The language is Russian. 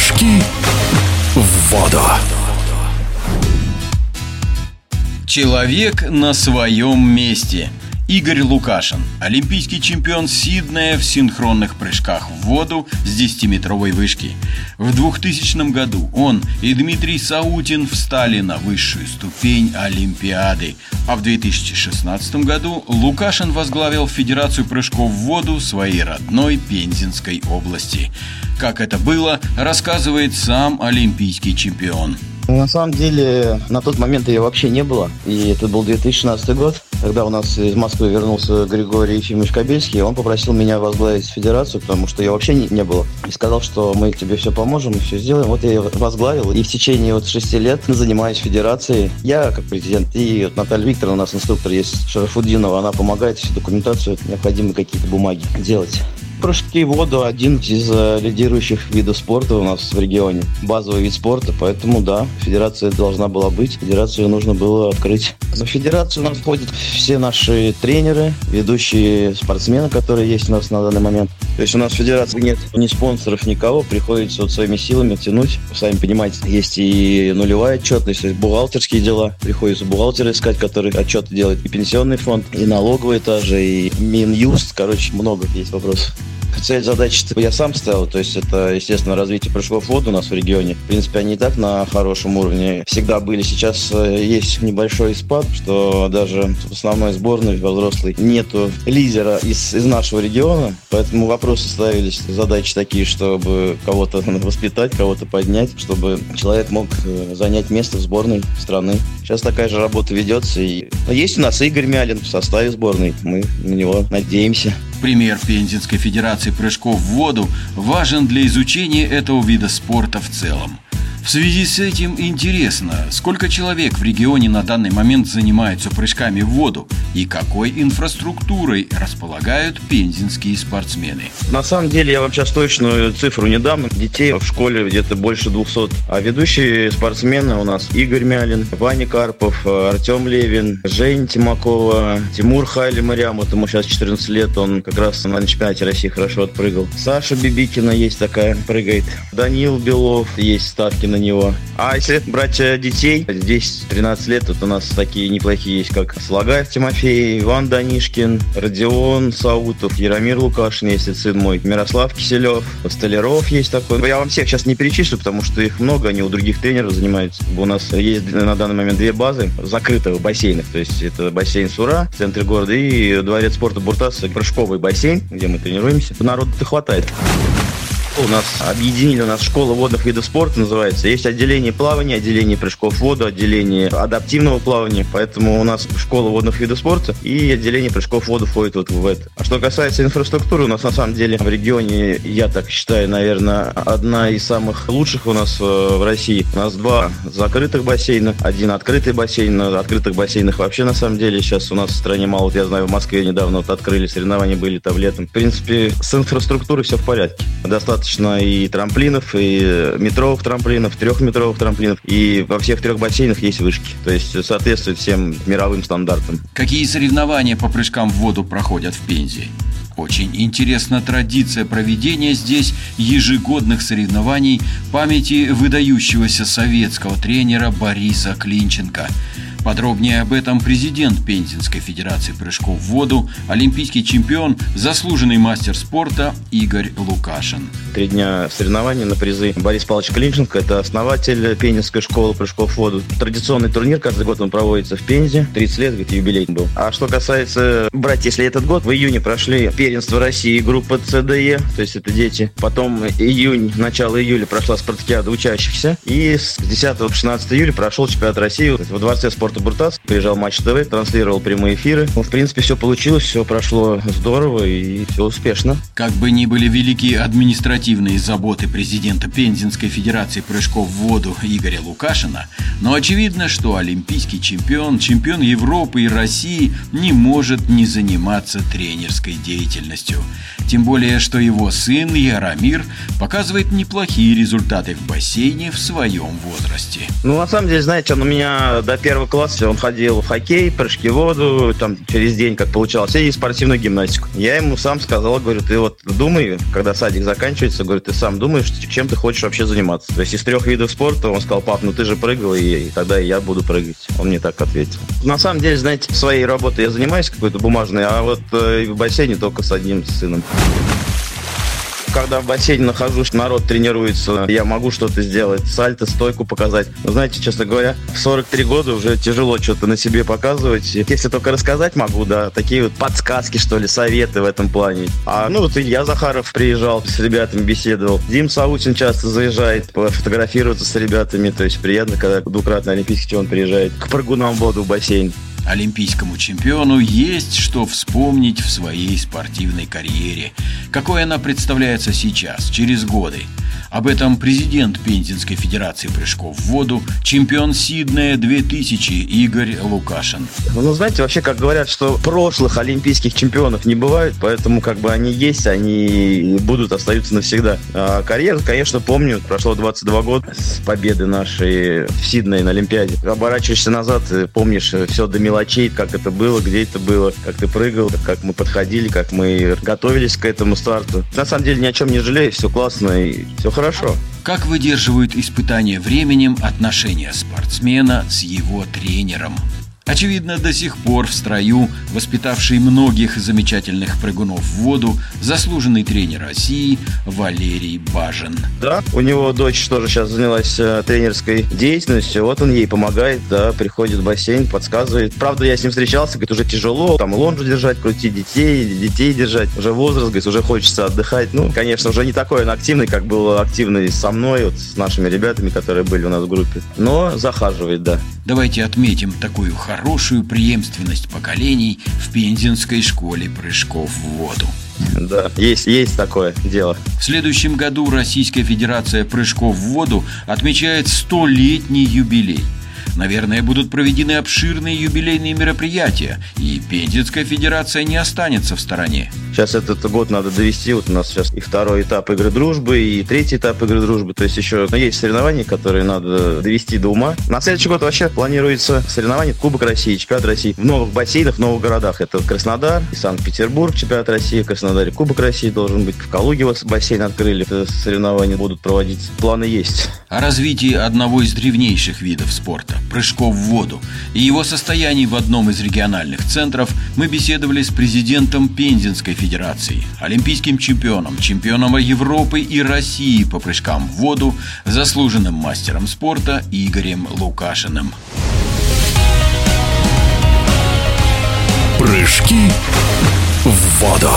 Прыжки в воду. Человек на своем месте. Игорь Лукашин, олимпийский чемпион Сиднея в синхронных прыжках в воду с 10-метровой вышки. В 2000 году он и Дмитрий Саутин встали на высшую ступень Олимпиады, а в 2016 году Лукашин возглавил Федерацию прыжков в воду своей родной Пензенской области. Как это было, рассказывает сам олимпийский чемпион. На самом деле, на тот момент ее вообще не было. И это был 2016 год, когда у нас из Москвы вернулся Григорий Ефимович Кобельский. Он попросил меня возглавить федерацию, потому что ее вообще не, не было. И сказал, что мы тебе все поможем, все сделаем. Вот я возглавил. И в течение вот шести лет занимаюсь федерацией. Я как президент. И вот Наталья Викторовна, у нас инструктор есть, Шарафудинова, она помогает всю документацию, необходимые какие-то бумаги делать. Прыжки в воду один из э, лидирующих видов спорта у нас в регионе. Базовый вид спорта, поэтому да, федерация должна была быть, федерацию нужно было открыть. На федерацию у нас входят все наши тренеры, ведущие спортсмены, которые есть у нас на данный момент. То есть у нас в федерации нет ни спонсоров, никого, приходится вот своими силами тянуть. Сами понимаете, есть и нулевая отчетность, и бухгалтерские дела. Приходится бухгалтера искать, который отчеты делает, и пенсионный фонд, и налоговые тоже, и Минюст. Короче, много есть вопросов. Цель задачи я сам ставил, то есть это, естественно, развитие прыжков в воду у нас в регионе. В принципе, они и так на хорошем уровне всегда были. Сейчас э, есть небольшой спад, что даже в основной сборной во взрослой нету лидера из, из нашего региона, поэтому вопросы ставились, задачи такие, чтобы кого-то воспитать, кого-то поднять, чтобы человек мог э, занять место в сборной страны. Сейчас такая же работа ведется. И... Есть у нас Игорь Мялин в составе сборной. Мы на него надеемся. Пример Пензенской Федерации прыжков в воду важен для изучения этого вида спорта в целом. В связи с этим интересно, сколько человек в регионе на данный момент занимаются прыжками в воду и какой инфраструктурой располагают пензенские спортсмены. На самом деле я вам сейчас точную цифру не дам. Детей в школе где-то больше 200. А ведущие спортсмены у нас Игорь Мялин, Ваня Карпов, Артем Левин, Жень Тимакова, Тимур Хайли Мариам, вот ему сейчас 14 лет, он как раз на чемпионате России хорошо отпрыгал. Саша Бибикина есть такая, прыгает. Данил Белов, есть ставки на него. А если брать э, детей, 10-13 лет, тут у нас такие неплохие есть, как Слагаев Тимофей, Иван Данишкин, Родион Саутов, Яромир Лукашин, если сын мой, Мирослав Киселев, Столяров есть такой. Я вам всех сейчас не перечислю, потому что их много, они у других тренеров занимаются. У нас есть на данный момент две базы закрытых бассейнов, то есть это бассейн Сура в центре города и дворец спорта Буртас, прыжковый бассейн, где мы тренируемся. Народу-то хватает у нас объединили, у нас школа водных видов спорта называется. Есть отделение плавания, отделение прыжков в воду, отделение адаптивного плавания. Поэтому у нас школа водных видов спорта и отделение прыжков в воду входит вот в это. А что касается инфраструктуры, у нас на самом деле в регионе, я так считаю, наверное, одна из самых лучших у нас э, в России. У нас два закрытых бассейна, один открытый бассейн. Открытых бассейнах вообще на самом деле сейчас у нас в стране мало. Я знаю, в Москве недавно вот открыли соревнования были там летом. В принципе, с инфраструктурой все в порядке. Достаточно достаточно и трамплинов, и метровых трамплинов, трехметровых трамплинов, и во всех трех бассейнах есть вышки. То есть соответствует всем мировым стандартам. Какие соревнования по прыжкам в воду проходят в Пензе? Очень интересна традиция проведения здесь ежегодных соревнований памяти выдающегося советского тренера Бориса Клинченко – Подробнее об этом президент Пензенской Федерации прыжков в воду, олимпийский чемпион, заслуженный мастер спорта Игорь Лукашин. Три дня соревнований на призы. Борис Павлович Клинченко – это основатель Пензенской школы прыжков в воду. Традиционный турнир каждый год он проводится в Пензе. 30 лет, говорит, юбилей был. А что касается брать, если этот год, в июне прошли первенство России группа ЦДЕ, то есть это дети. Потом июнь, начало июля прошла спартакиада учащихся. И с 10 по 16 июля прошел чемпионат России в дворце спорта спорта Буртас. Приезжал Матч ТВ, транслировал прямые эфиры. Ну, в принципе, все получилось, все прошло здорово и все успешно. Как бы ни были велики административные заботы президента Пензенской Федерации прыжков в воду Игоря Лукашина, но очевидно, что олимпийский чемпион, чемпион Европы и России не может не заниматься тренерской деятельностью. Тем более, что его сын Яромир показывает неплохие результаты в бассейне в своем возрасте. Ну, на самом деле, знаете, он у меня до первого класса классе он ходил в хоккей, прыжки в воду, там через день, как получалось, и спортивную гимнастику. Я ему сам сказал, говорю, ты вот думай, когда садик заканчивается, говорю, ты сам думаешь, чем ты хочешь вообще заниматься. То есть из трех видов спорта он сказал, пап, ну ты же прыгал, и, и тогда я буду прыгать. Он мне так ответил. На самом деле, знаете, своей работой я занимаюсь какой-то бумажной, а вот э, в бассейне только с одним сыном когда в бассейне нахожусь, народ тренируется, я могу что-то сделать, сальто, стойку показать. Но знаете, честно говоря, в 43 года уже тяжело что-то на себе показывать. Если только рассказать могу, да, такие вот подсказки, что ли, советы в этом плане. А, ну, вот Илья Захаров приезжал, с ребятами беседовал. Дим Саутин часто заезжает пофотографироваться с ребятами, то есть приятно, когда двукратный олимпийский чемпион приезжает к прыгунам в воду в бассейн. Олимпийскому чемпиону есть что вспомнить в своей спортивной карьере. Какой она представляется сейчас, через годы. Об этом президент Пензенской Федерации прыжков в воду, чемпион Сиднея 2000 Игорь Лукашин. Ну, знаете, вообще, как говорят, что прошлых олимпийских чемпионов не бывает, поэтому как бы они есть, они будут, остаются навсегда. А карьеру, конечно, помню, прошло 22 года с победы нашей в Сиднее на Олимпиаде. Оборачиваешься назад, помнишь все до мелочей, как это было, где это было, как ты прыгал, как мы подходили, как мы готовились к этому старту. На самом деле ни о чем не жалею, все классно и все хорошо. Как выдерживают испытания временем отношения спортсмена с его тренером? Очевидно, до сих пор в строю, воспитавший многих замечательных прыгунов в воду, заслуженный тренер России Валерий Бажин. Да, у него дочь тоже сейчас занялась э, тренерской деятельностью, вот он ей помогает, да, приходит в бассейн, подсказывает. Правда, я с ним встречался, говорит, уже тяжело, там лонжу держать, крутить детей, детей держать, уже возраст, говорит, уже хочется отдыхать. Ну, конечно, уже не такой он активный, как был активный со мной, вот с нашими ребятами, которые были у нас в группе, но захаживает, да. Давайте отметим такую хорошую преемственность поколений в Пензенской школе прыжков в воду. Да, есть, есть такое дело. В следующем году Российская Федерация прыжков в воду отмечает столетний юбилей – Наверное, будут проведены обширные юбилейные мероприятия, и Пензенская федерация не останется в стороне. Сейчас этот год надо довести. Вот у нас сейчас и второй этап игры дружбы, и третий этап игры дружбы. То есть еще ну, есть соревнования, которые надо довести до ума. На следующий год вообще планируется соревнование Кубок России, чемпионат России в новых бассейнах, в новых городах. Это Краснодар и Санкт-Петербург, чемпионат России, Краснодаре Кубок России должен быть. В Калуге вот бассейн открыли, соревнования будут проводиться. Планы есть. О развитии одного из древнейших видов спорта прыжков в воду и его состоянии в одном из региональных центров мы беседовали с президентом Пензенской Федерации, олимпийским чемпионом, чемпионом Европы и России по прыжкам в воду, заслуженным мастером спорта Игорем Лукашиным. Прыжки в воду.